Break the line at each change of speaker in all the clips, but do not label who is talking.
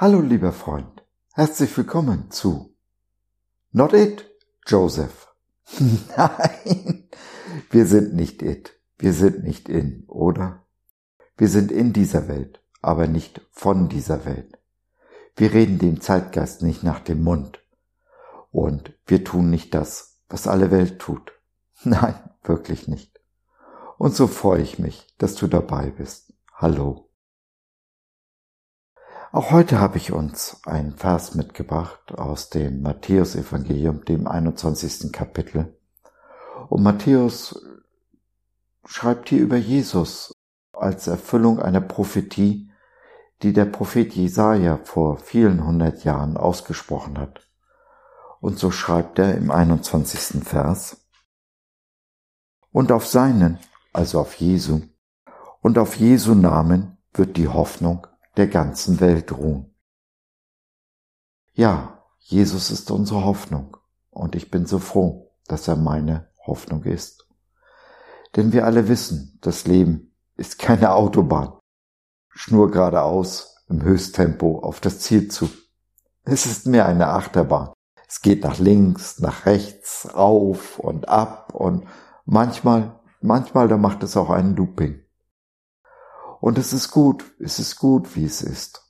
Hallo lieber Freund, herzlich willkommen zu Not It, Joseph. Nein, wir sind nicht It, wir sind nicht in, oder? Wir sind in dieser Welt, aber nicht von dieser Welt. Wir reden dem Zeitgeist nicht nach dem Mund. Und wir tun nicht das, was alle Welt tut. Nein, wirklich nicht. Und so freue ich mich, dass du dabei bist. Hallo. Auch heute habe ich uns einen Vers mitgebracht aus dem Matthäusevangelium, dem 21. Kapitel. Und Matthäus schreibt hier über Jesus als Erfüllung einer Prophetie, die der Prophet Jesaja vor vielen hundert Jahren ausgesprochen hat. Und so schreibt er im 21. Vers, und auf seinen, also auf Jesu, und auf Jesu Namen wird die Hoffnung der ganzen Welt ruhen. Ja, Jesus ist unsere Hoffnung und ich bin so froh, dass er meine Hoffnung ist. Denn wir alle wissen, das Leben ist keine Autobahn. Schnur geradeaus im Höchsttempo auf das Ziel zu. Es ist mehr eine Achterbahn. Es geht nach links, nach rechts, auf und ab und manchmal, manchmal da macht es auch einen Looping. Und es ist gut, es ist gut, wie es ist.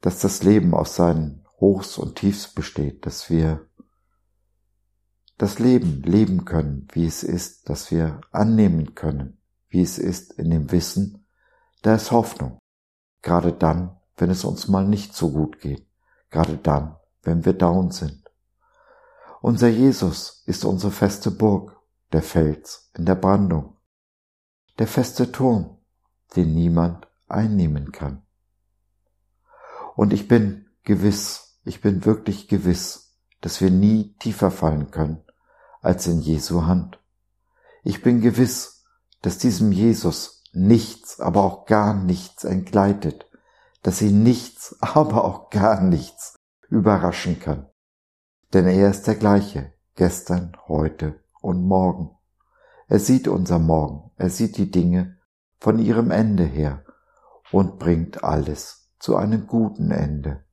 Dass das Leben aus seinen Hochs und Tiefs besteht, dass wir das Leben leben können, wie es ist, dass wir annehmen können, wie es ist, in dem Wissen, da ist Hoffnung. Gerade dann, wenn es uns mal nicht so gut geht. Gerade dann, wenn wir down sind. Unser Jesus ist unsere feste Burg, der Fels in der Brandung, der feste Turm, den niemand einnehmen kann. Und ich bin gewiss, ich bin wirklich gewiss, dass wir nie tiefer fallen können als in Jesu Hand. Ich bin gewiss, dass diesem Jesus nichts, aber auch gar nichts entgleitet, dass ihn nichts, aber auch gar nichts überraschen kann. Denn er ist der gleiche, gestern, heute und morgen. Er sieht unser Morgen, er sieht die Dinge, von ihrem Ende her und bringt alles zu einem guten Ende.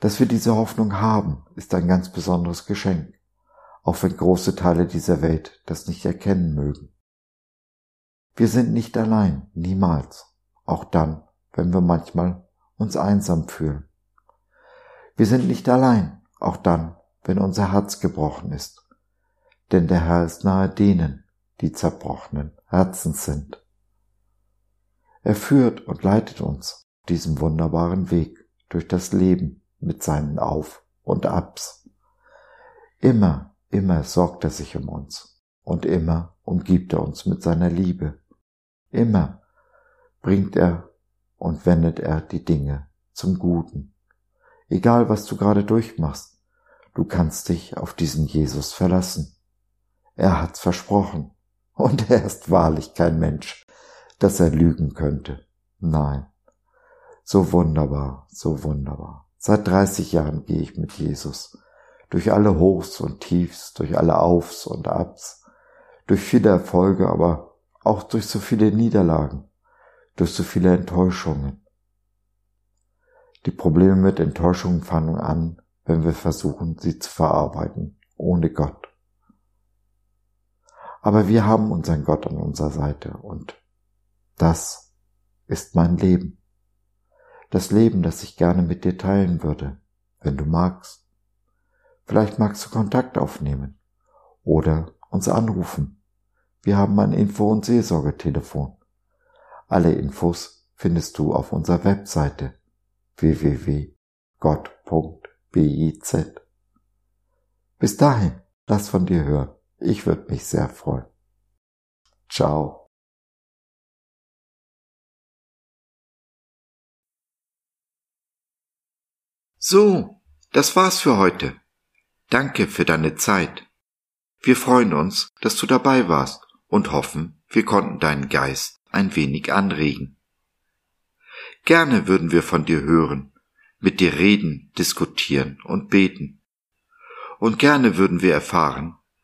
Dass wir diese Hoffnung haben, ist ein ganz besonderes Geschenk, auch wenn große Teile dieser Welt das nicht erkennen mögen. Wir sind nicht allein, niemals, auch dann, wenn wir manchmal uns einsam fühlen. Wir sind nicht allein, auch dann, wenn unser Herz gebrochen ist, denn der Herr ist nahe denen, die zerbrochenen Herzens sind. Er führt und leitet uns auf diesem wunderbaren Weg durch das Leben mit seinen Auf und Abs. Immer, immer sorgt er sich um uns und immer umgibt er uns mit seiner Liebe. Immer bringt er und wendet er die Dinge zum Guten. Egal was du gerade durchmachst, du kannst dich auf diesen Jesus verlassen. Er hat's versprochen und er ist wahrlich kein Mensch, dass er lügen könnte. Nein. So wunderbar, so wunderbar. Seit 30 Jahren gehe ich mit Jesus. Durch alle Hochs und Tiefs, durch alle Aufs und Abs, durch viele Erfolge, aber auch durch so viele Niederlagen, durch so viele Enttäuschungen. Die Probleme mit Enttäuschungen fangen an, wenn wir versuchen, sie zu verarbeiten, ohne Gott. Aber wir haben unseren Gott an unserer Seite und das ist mein Leben. Das Leben, das ich gerne mit dir teilen würde, wenn du magst. Vielleicht magst du Kontakt aufnehmen oder uns anrufen. Wir haben ein Info- und Seelsorgetelefon. Alle Infos findest du auf unserer Webseite www.gott.biz. Bis dahin, lass von dir hören. Ich würde mich sehr freuen. Ciao.
So, das war's für heute. Danke für deine Zeit. Wir freuen uns, dass du dabei warst und hoffen, wir konnten deinen Geist ein wenig anregen. Gerne würden wir von dir hören, mit dir reden, diskutieren und beten. Und gerne würden wir erfahren,